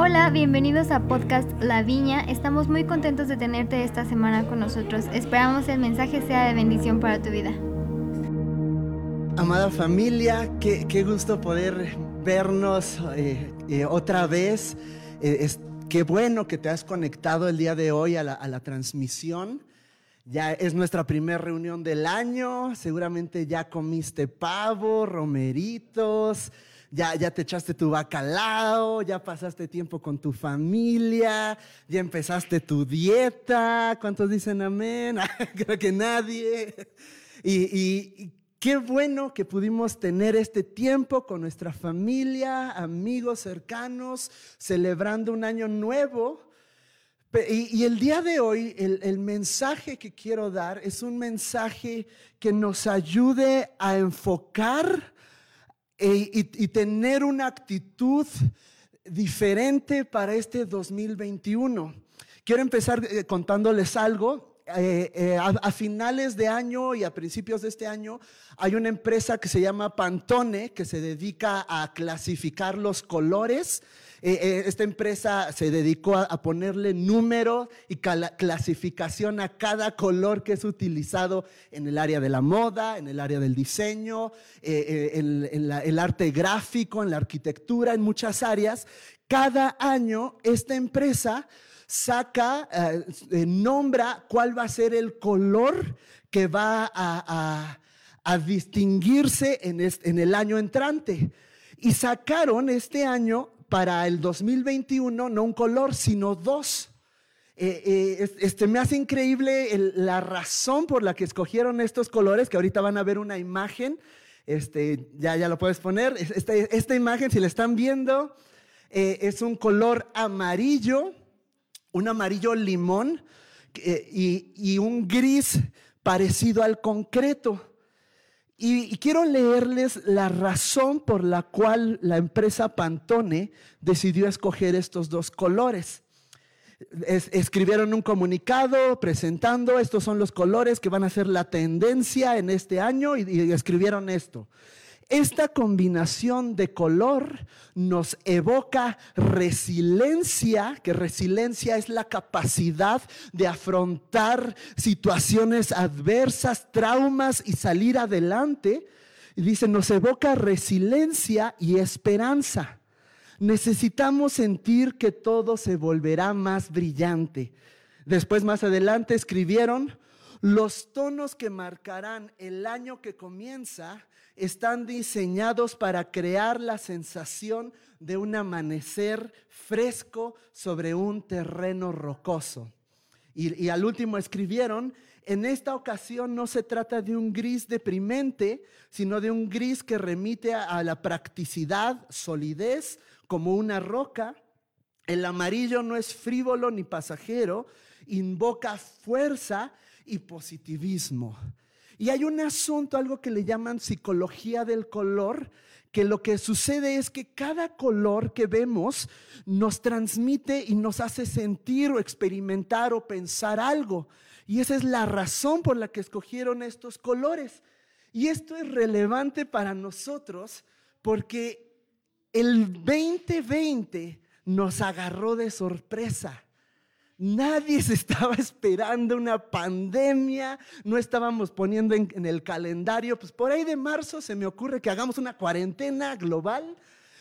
Hola, bienvenidos a Podcast La Viña. Estamos muy contentos de tenerte esta semana con nosotros. Esperamos el mensaje sea de bendición para tu vida. Amada familia, qué, gusto poder vernos eh, eh, otra vez. Eh, qué bueno que te has conectado el día de hoy a la, a la transmisión. Ya es nuestra primera reunión del año. Seguramente ya comiste pavo, romeritos ya, ya te echaste tu bacalao, ya pasaste tiempo con tu familia, ya empezaste tu dieta. ¿Cuántos dicen amén? Creo que nadie. Y, qué bueno que pudimos tener este tiempo con nuestra familia, amigos cercanos, celebrando un año nuevo. Y, el día de hoy, el, el, mensaje que quiero dar es un mensaje que nos ayude a enfocar e, y, tener una actitud diferente para este 2021. Quiero empezar eh, contándoles algo. Eh, eh, a, finales de año y a principios de este año hay una empresa que se llama Pantone que se dedica a clasificar los colores eh, eh, esta empresa se dedicó a, ponerle número y clasificación a cada color que es utilizado en el área de la moda, en el área del diseño, eh, en, el arte gráfico, en la arquitectura, en muchas áreas. Cada año esta empresa saca, nombra cuál va a ser el color que va a, distinguirse en, en, el año entrante. Y sacaron este año para el 2021 no un color, sino dos. Eh, eh, este, me hace increíble la razón por la que escogieron estos colores, que ahorita van a ver una imagen, este, ya, ya lo puedes poner. Este, esta imagen, si la están viendo, eh, es un color amarillo, un amarillo limón y, y un gris parecido al concreto. Y, quiero leerles la razón por la cual la empresa Pantone decidió escoger estos dos colores. escribieron un comunicado presentando, estos son los colores que van a ser la tendencia en este año y escribieron esto. Esta combinación de color nos evoca resiliencia, que resiliencia es la capacidad de afrontar situaciones adversas, traumas y salir adelante. Y dice, nos evoca resiliencia y esperanza. Necesitamos sentir que todo se volverá más brillante. Después, más adelante, escribieron, los tonos que marcarán el año que comienza están diseñados para crear la sensación de un amanecer fresco sobre un terreno rocoso. Y, al último escribieron, en esta ocasión no se trata de un gris deprimente, sino de un gris que remite a la practicidad, solidez, como una roca. El amarillo no es frívolo ni pasajero, invoca fuerza y positivismo. Y hay un asunto, algo que le llaman psicología del color, que lo que sucede es que cada color que vemos nos transmite y nos hace sentir o experimentar o pensar algo. Y esa es la razón por la que escogieron estos colores. Y esto es relevante para nosotros porque el 2020 nos agarró de sorpresa. Nadie se estaba esperando una pandemia, no estábamos poniendo en, el calendario, pues por ahí de marzo se me ocurre que hagamos una cuarentena global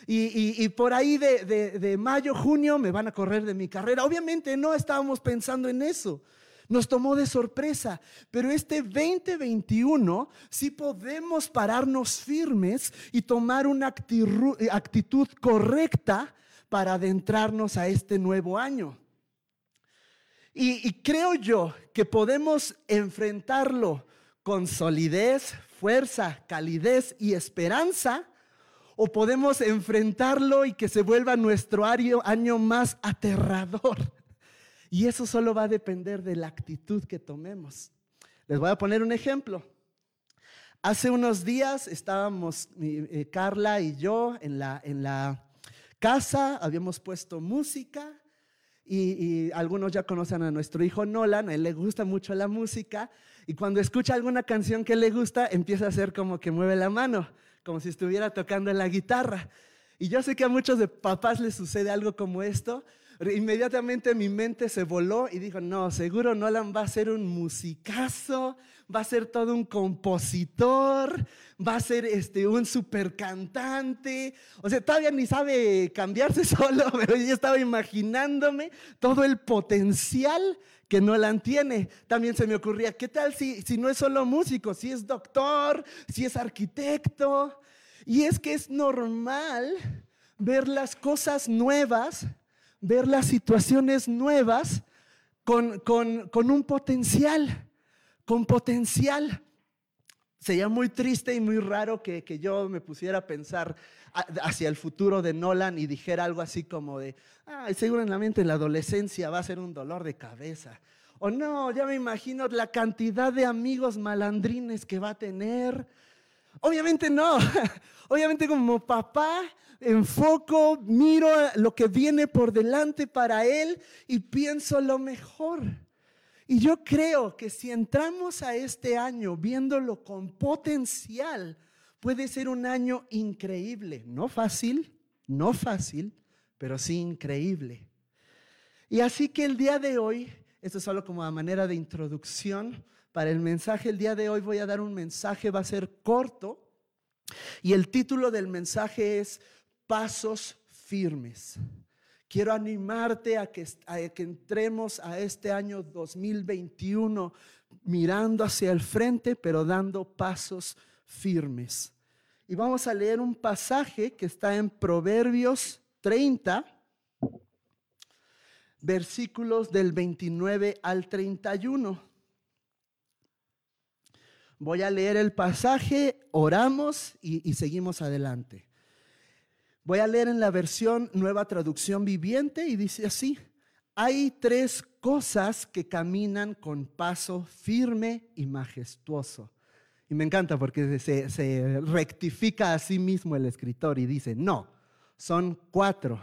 y, por ahí de, de, mayo, junio me van a correr de mi carrera. Obviamente no estábamos pensando en eso. Nos tomó de sorpresa, pero este 2021 sí podemos pararnos firmes y tomar una actitud correcta para adentrarnos a este nuevo año. Y, creo yo que podemos enfrentarlo con solidez, fuerza, calidez y esperanza, o podemos enfrentarlo y que se vuelva nuestro año más aterrador. Y eso solo va a depender de la actitud que tomemos. Les voy a poner un ejemplo. Hace unos días estábamos eh, Carla y yo en la, en la casa, habíamos puesto música y, algunos ya conocen a nuestro hijo Nolan, a él le gusta mucho la música y cuando escucha alguna canción que le gusta empieza a hacer como que mueve la mano, como si estuviera tocando la guitarra. Y yo sé que a muchos de papás les sucede algo como esto. Inmediatamente mi mente se voló y dijo, no, seguro Nolan va a ser un musicazo, va a ser todo un compositor, va a ser este, un super cantante. O sea, todavía ni sabe cambiarse solo, pero yo estaba imaginándome todo el potencial que Nolan tiene. También se me ocurría, ¿qué tal si, si no es solo músico, si es doctor, si es arquitecto? Y es que es normal ver las cosas nuevas, ver las situaciones nuevas con, con un potencial con potencial. Sería muy triste y muy raro que, yo me pusiera a pensar hacia el futuro de Nolan y dijera algo así como de, seguramente en la adolescencia va a ser un dolor de cabeza. O no, ya me imagino la cantidad de amigos malandrines que va a tener. Obviamente no. Obviamente como papá enfoco, miro lo que viene por delante para él y pienso lo mejor. Y yo creo que si entramos a este año viéndolo con potencial, puede ser un año increíble. No fácil, no fácil, pero sí increíble. Y así que el día de hoy, esto es solo como a manera de introducción para el mensaje, el día de hoy voy a dar un mensaje, va a ser corto, y el título del mensaje es Pasos firmes. Quiero animarte a que, que entremos a este año 2021 mirando hacia el frente, pero dando pasos firmes. Y vamos a leer un pasaje que está en Proverbios 30, versículos del 29 al 31. Voy a leer el pasaje, oramos y seguimos adelante. Voy a leer en la versión Nueva Traducción Viviente y dice así, hay tres cosas que caminan con paso firme y majestuoso. Y me encanta porque se, rectifica a sí mismo el escritor y dice, no, son cuatro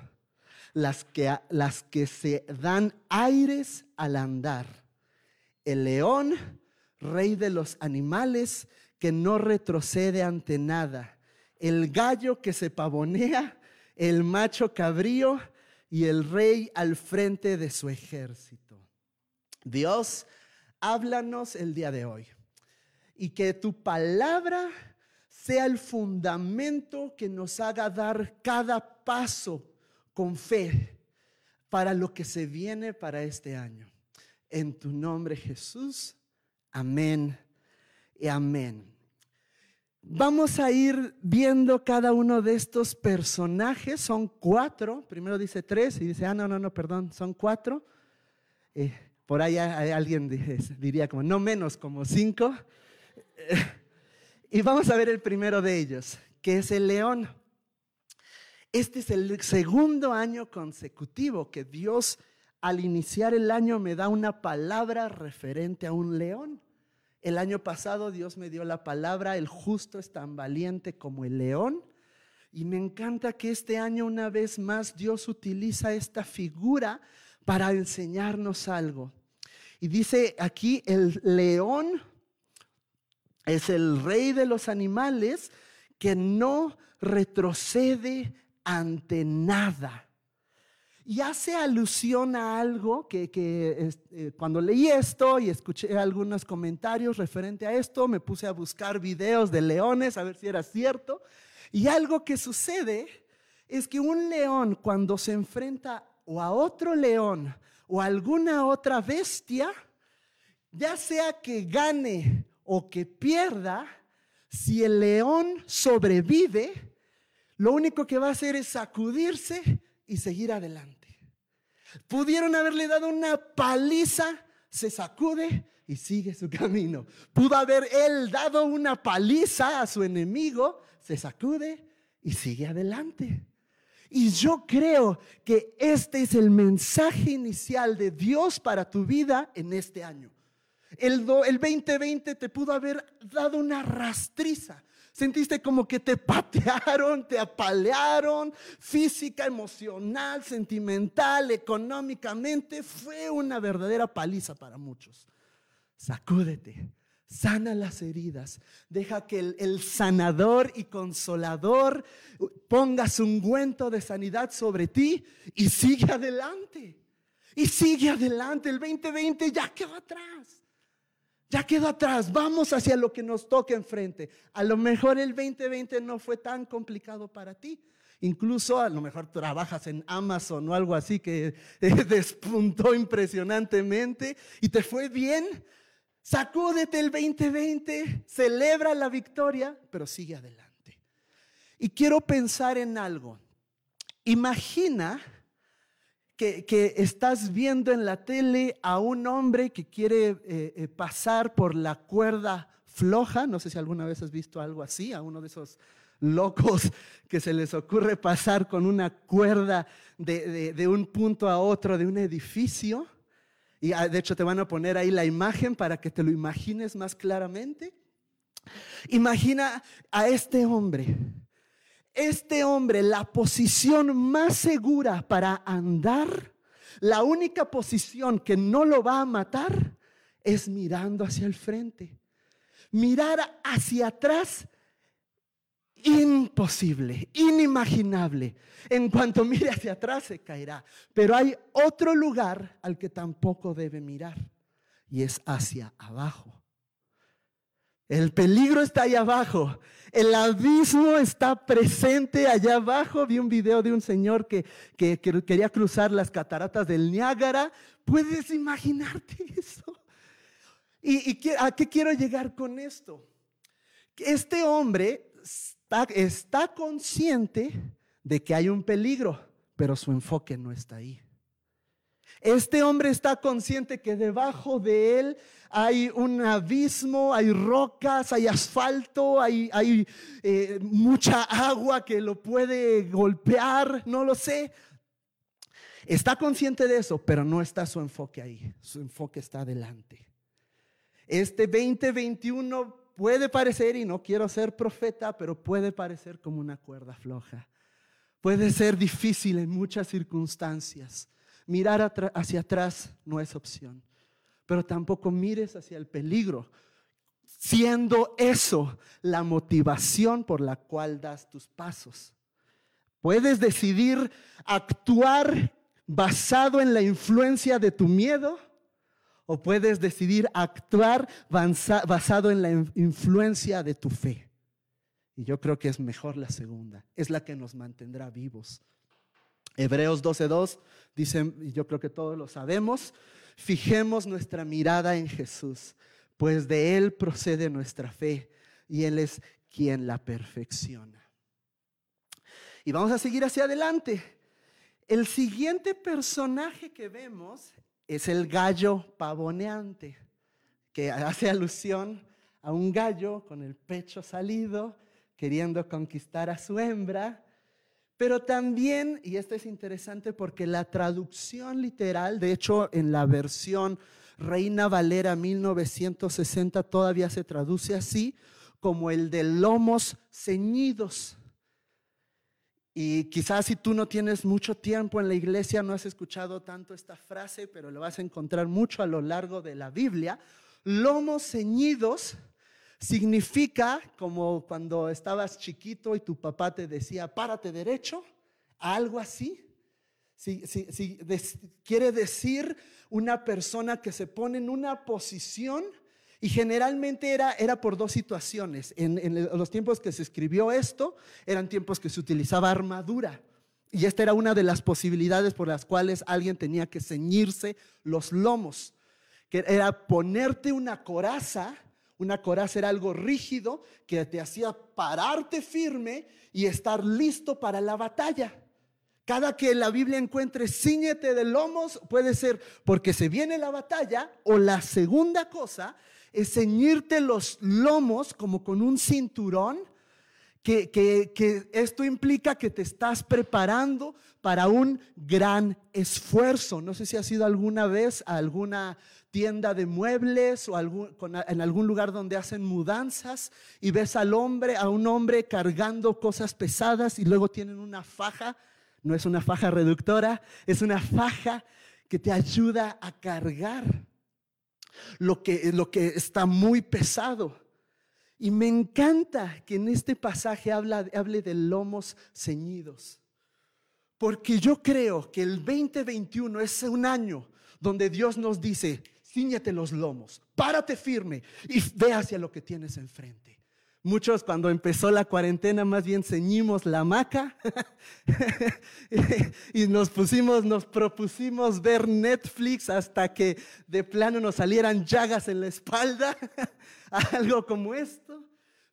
las que, las que se dan aires al andar. El león, rey de los animales, que no retrocede ante nada el gallo que se pavonea, el macho cabrío y el rey al frente de su ejército. Dios, háblanos el día de hoy y que tu palabra sea el fundamento que nos haga dar cada paso con fe para lo que se viene para este año. En tu nombre Jesús, amén y amén. Vamos a ir viendo cada uno de estos personajes. Son cuatro. Primero dice tres y dice, ah, no, no, no, perdón, son cuatro. Eh, por ahí alguien diría como, no menos, como cinco. y vamos a ver el primero de ellos, que es el león. Este es el segundo año consecutivo que Dios al iniciar el año me da una palabra referente a un león. El año pasado Dios me dio la palabra, el justo es tan valiente como el león. Y me encanta que este año una vez más Dios utiliza esta figura para enseñarnos algo. Y dice aquí, el león es el rey de los animales que no retrocede ante nada. Y hace alusión a algo que, eh, cuando leí esto y escuché algunos comentarios referente a esto, me puse a buscar videos de leones a ver si era cierto. Y algo que sucede es que un león cuando se enfrenta o a otro león o a alguna otra bestia, ya sea que gane o que pierda, si el león sobrevive, lo único que va a hacer es sacudirse y seguir adelante. Pudieron haberle dado una paliza, se sacude y sigue su camino. Pudo haber él dado una paliza a su enemigo, se sacude y sigue adelante. Y yo creo que este es el mensaje inicial de Dios para tu vida en este año. El, el 2020 te pudo haber dado una rastriza, Sentiste como que te patearon, te apalearon, física, emocional, sentimental, económicamente. Fue una verdadera paliza para muchos. Sacúdete, sana las heridas, deja que el, sanador y consolador ponga su ungüento de sanidad sobre ti y sigue adelante. Y sigue adelante. El 2020 ya quedó atrás. Ya quedó atrás. Vamos hacia lo que nos toca enfrente. A lo mejor el 2020 no fue tan complicado para ti. Incluso a lo mejor trabajas en Amazon o algo así que despuntó impresionantemente y te fue bien. Sacúdete el 2020, celebra la victoria, pero sigue adelante. Y quiero pensar en algo. Imagina que, estás viendo en la tele a un hombre que quiere eh, eh, pasar por la cuerda floja. No sé si alguna vez has visto algo así, a uno de esos locos que se les ocurre pasar con una cuerda de un punto a otro de un edificio. Y ah, de hecho te van a poner ahí la imagen para que te lo imagines más claramente. Imagina a este hombre. Este hombre, la posición más segura para andar, la única posición que no lo va a matar es mirando hacia el frente. Mirar hacia atrás imposible, inimaginable. En cuanto mire hacia atrás se caerá. Pero hay otro lugar al que tampoco debe mirar y es hacia abajo. El peligro está allá abajo. El abismo está presente allá abajo. Vi un video de un señor que, quería cruzar las cataratas del Niágara. ¿Puedes imaginarte eso? ¿Y, y a qué quiero llegar con esto? Este hombre está, consciente de que hay un peligro, pero su enfoque no está ahí. Este hombre está consciente que debajo de él hay un abismo, hay rocas, hay asfalto, hay, eh, mucha agua que lo puede golpear, no lo sé. Está consciente de eso, pero no está su enfoque ahí. Su enfoque está adelante. Este 2021 puede parecer, y no quiero ser profeta, pero puede parecer como una cuerda floja. Puede ser difícil en muchas circunstancias. Mirar hacia atrás no es opción, pero tampoco mires hacia el peligro, siendo eso la motivación por la cual das tus pasos. Puedes decidir actuar basado en la influencia de tu miedo o puedes decidir actuar basado en la influencia de tu fe. Y yo creo que es mejor la segunda, es la que nos mantendrá vivos. Hebreos 12.2 dice, y yo creo que todos lo sabemos, fijemos nuestra mirada en Jesús, pues de Él procede nuestra fe y Él es quien la perfecciona. Y vamos a seguir hacia adelante. El siguiente personaje que vemos es el gallo pavoneante, que hace alusión a un gallo con el pecho salido, queriendo conquistar a su hembra. Pero también, y esto es interesante porque la traducción literal, de hecho en la versión Reina Valera 1960 todavía se traduce así, como el de lomos ceñidos. Y quizás si tú no tienes mucho tiempo en la iglesia, no has escuchado tanto esta frase, pero lo vas a encontrar mucho a lo largo de la Biblia. Lomos ceñidos significa como cuando estabas chiquito y tu papá te decía, párate derecho, algo así. quiere decir una persona que se pone en una posición y generalmente era, era por dos situaciones. En, los tiempos que se escribió esto, eran tiempos que se utilizaba armadura. Y esta era una de las posibilidades por las cuales alguien tenía que ceñirse los lomos, que era ponerte una coraza. Una coraza era algo rígido que te hacía pararte firme y estar listo para la batalla. Cada que la Biblia encuentre ciñete de lomos, puede ser porque se viene la batalla o la segunda cosa es ceñirte los lomos como con un cinturón, que, que, esto implica que te estás preparando para un gran esfuerzo. No sé si has ido alguna vez a alguna tienda de muebles o en algún lugar donde hacen mudanzas y ves al hombre, a un hombre cargando cosas pesadas y luego tienen una faja, no es una faja reductora, es una faja que te ayuda a cargar. lo que, lo que está muy pesado. Y me encanta que en este pasaje habla, hable de lomos ceñidos. Porque yo creo que el 2021 es un año donde Dios nos dice, ciñete los lomos, párate firme y ve hacia lo que tienes enfrente. Muchos cuando empezó la cuarentena más bien ceñimos la hamaca y nos pusimos, nos propusimos ver Netflix hasta que de plano nos salieran llagas en la espalda, algo como esto.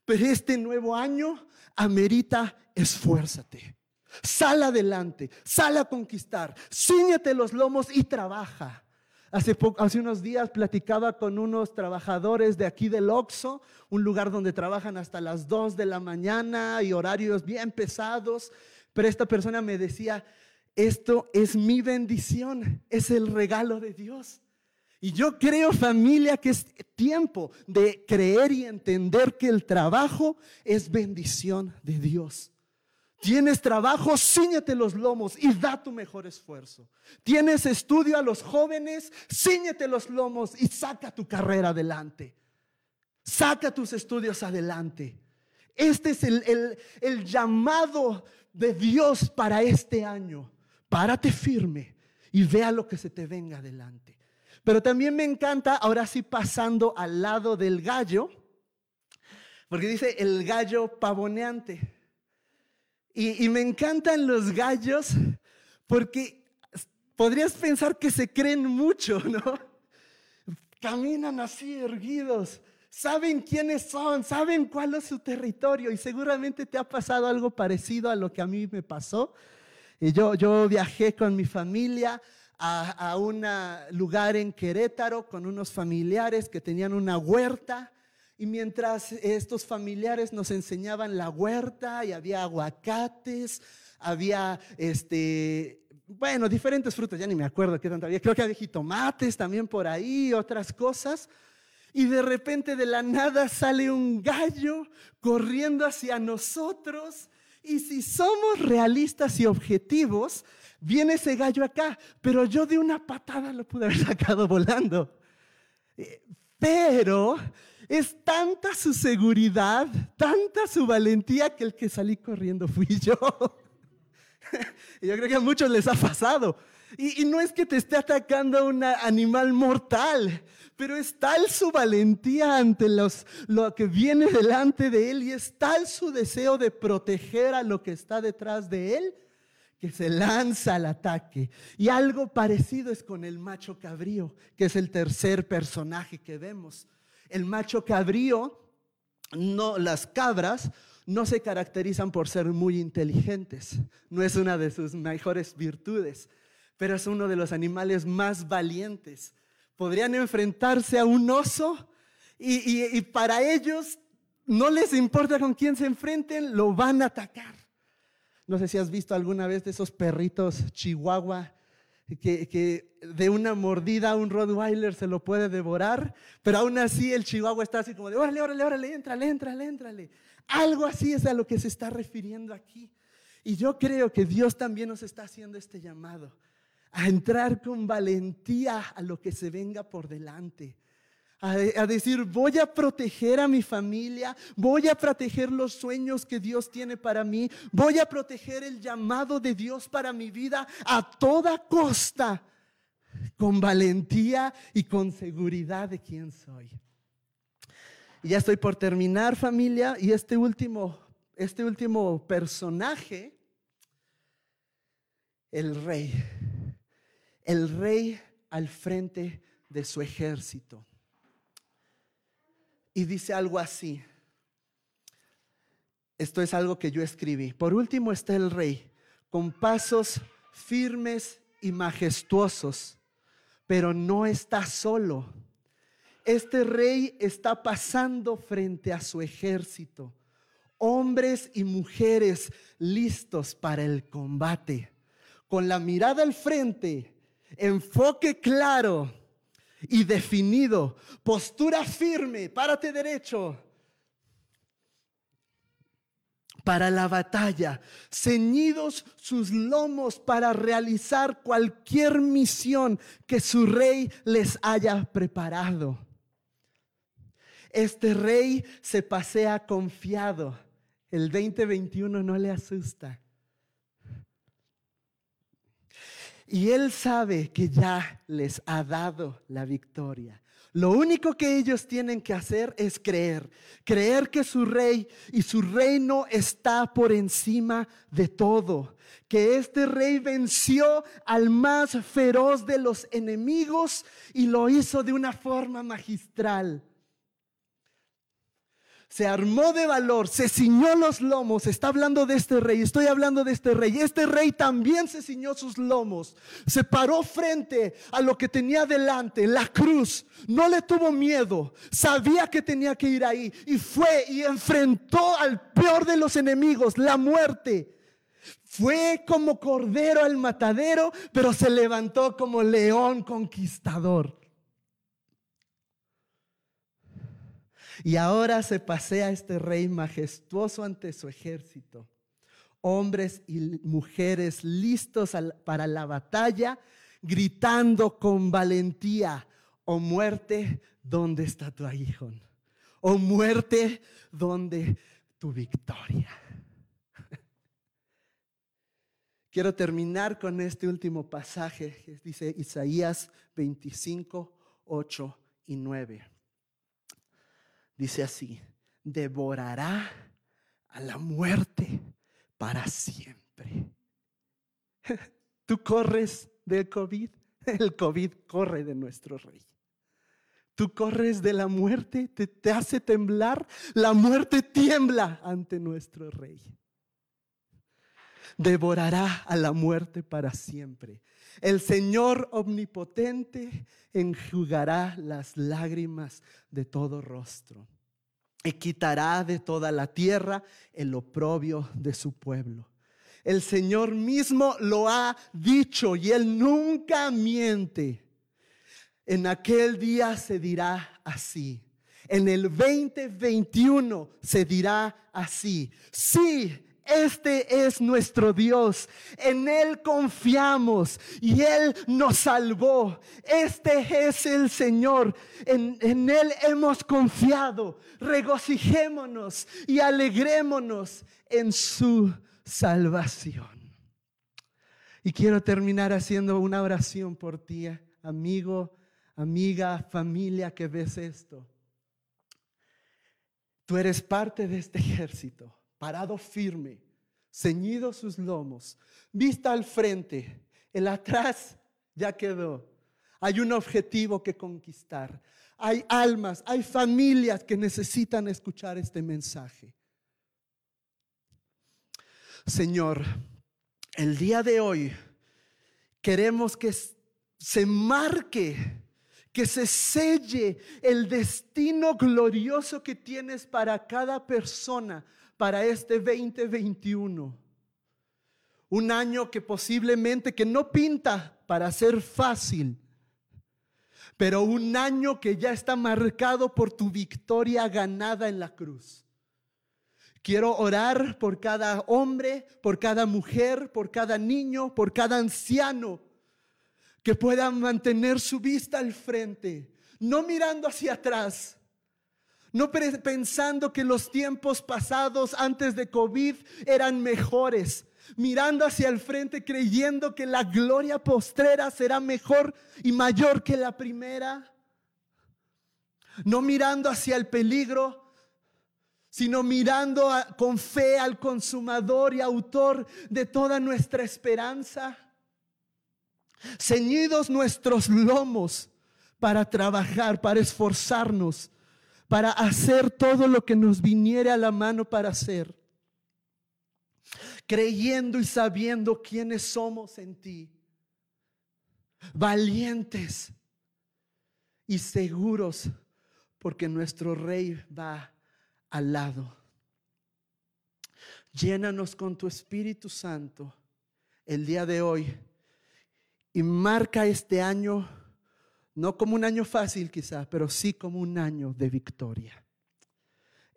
Pero este nuevo año amerita esfuérzate. Sal adelante, sal a conquistar, ciñete los lomos y trabaja. Hace, hace, unos días platicaba con unos trabajadores de aquí del Oxo, un lugar donde trabajan hasta las 2 de la mañana y horarios bien pesados, pero esta persona me decía, esto es mi bendición, es el regalo de Dios. Y yo creo familia que es tiempo de creer y entender que el trabajo es bendición de Dios. Tienes trabajo, ciñete los lomos y da tu mejor esfuerzo. Tienes estudio a los jóvenes, ciñete los lomos y saca tu carrera adelante. Saca tus estudios adelante. Este es el, el llamado de Dios para este año. Párate firme y vea lo que se te venga adelante. Pero también me encanta, ahora sí pasando al lado del gallo, porque dice el gallo pavoneante. Y, me encantan los gallos porque podrías pensar que se creen mucho, ¿no? Caminan así erguidos, saben quiénes son, saben cuál es su territorio y seguramente te ha pasado algo parecido a lo que a mí me pasó. Y yo, yo viajé con mi familia a, a un lugar en Querétaro con unos familiares que tenían una huerta y mientras estos familiares nos enseñaban la huerta y había aguacates, había este, bueno, diferentes frutas, ya ni me acuerdo qué tanto había. Creo que había jitomates también por ahí, otras cosas. Y de repente de la nada sale un gallo corriendo hacia nosotros. Y si somos realistas y objetivos, viene ese gallo acá. Pero yo de una patada lo pude haber sacado volando. Eh, pero es tanta su seguridad, tanta su valentía que el que salí corriendo fui yo. y yo creo que a muchos les ha pasado. Y, no es que te esté atacando un animal mortal, pero es tal su valentía ante los, lo que viene delante de él y es tal su deseo de proteger a lo que está detrás de él que se lanza al ataque. Y algo parecido es con el macho cabrío, que es el tercer personaje que vemos. El macho cabrío, no, las cabras no se caracterizan por ser muy inteligentes, no es una de sus mejores virtudes, pero es uno de los animales más valientes. Podrían enfrentarse a un oso y, y para ellos no les importa con quién se enfrenten, lo van a atacar. No sé si has visto alguna vez de esos perritos chihuahua que, de una mordida un Rottweiler se lo puede devorar, pero aún así el Chihuahua está así como de, órale, órale, órale, éntrale, éntrale, éntrale. Algo así es a lo que se está refiriendo aquí. Y yo creo que Dios también nos está haciendo este llamado a entrar con valentía a lo que se venga por delante a, decir, voy a proteger a mi familia, voy a proteger los sueños que Dios tiene para mí, voy a proteger el llamado de Dios para mi vida a toda costa, con valentía y con seguridad de quién soy. Y ya estoy por terminar familia y este último, este último personaje, el rey, el rey al frente de su ejército y dice algo así. Esto es algo que yo escribí. Por último está el rey, con pasos firmes y majestuosos, pero no está solo. Este rey está pasando frente a su ejército, hombres y mujeres listos para el combate, con la mirada al frente, enfoque claro y definido. Postura firme, párate derecho. para la batalla, ceñidos sus lomos para realizar cualquier misión que su rey les haya preparado. Este rey se pasea confiado. El 2021 no le asusta. Y él sabe que ya les ha dado la victoria. Lo único que ellos tienen que hacer es creer, creer que su rey y su reino está por encima de todo, que este rey venció al más feroz de los enemigos y lo hizo de una forma magistral se armó de valor, se ciñó los lomos. Está hablando de este rey, estoy hablando de este rey. Este rey también se ciñó sus lomos, se paró frente a lo que tenía delante, la cruz. No le tuvo miedo, sabía que tenía que ir ahí y fue y enfrentó al peor de los enemigos, la muerte. Fue como cordero al matadero, pero se levantó como león conquistador. Y ahora se pasea este rey majestuoso ante su ejército. Hombres y mujeres listos para la batalla, gritando con valentía, oh muerte, ¿dónde está tu aguijón? Oh muerte, ¿dónde tu victoria? Quiero terminar con este último pasaje dice Isaías 25, 8 y 9. Dice así, devorará a la muerte para siempre. Tú corres del COVID, el COVID corre de nuestro rey. Tú corres de la muerte, te, te hace temblar, la muerte tiembla ante nuestro rey devorará a la muerte para siempre. El Señor omnipotente enjugará las lágrimas de todo rostro y quitará de toda la tierra el oprobio de su pueblo. El Señor mismo lo ha dicho y Él nunca miente. En aquel día se dirá así. En el 2021 se dirá así. Sí, este es nuestro Dios. En Él confiamos y Él nos salvó. Este es el Señor. En, Él hemos confiado. Regocijémonos y alegrémonos en su salvación. Y quiero terminar haciendo una oración por ti, amigo, amiga, familia que ves esto. Tú eres parte de este ejército parado firme, ceñido sus lomos, vista al frente, el atrás ya quedó. Hay un objetivo que conquistar. Hay almas, hay familias que necesitan escuchar este mensaje. Señor, el día de hoy queremos que se marque, que se selle el destino glorioso que tienes para cada persona para este 2021. Un año que posiblemente que no pinta para ser fácil, pero un año que ya está marcado por tu victoria ganada en la cruz. Quiero orar por cada hombre, por cada mujer, por cada niño, por cada anciano, que puedan mantener su vista al frente, no mirando hacia atrás, no pensando que los tiempos pasados antes de COVID eran mejores. Mirando hacia el frente creyendo que la gloria postrera será mejor y mayor que la primera. No mirando hacia el peligro, sino mirando con fe al consumador y autor de toda nuestra esperanza. Ceñidos nuestros lomos para trabajar, para esforzarnos para hacer todo lo que nos viniere a la mano para hacer. Creyendo y sabiendo quiénes somos en ti. Valientes y seguros porque nuestro rey va al lado. Llénanos con tu Espíritu Santo el día de hoy y marca este año no como un año fácil quizás, pero sí como un año de victoria.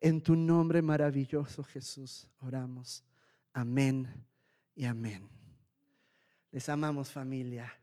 En tu nombre maravilloso Jesús oramos. Amén y amén. Les amamos familia.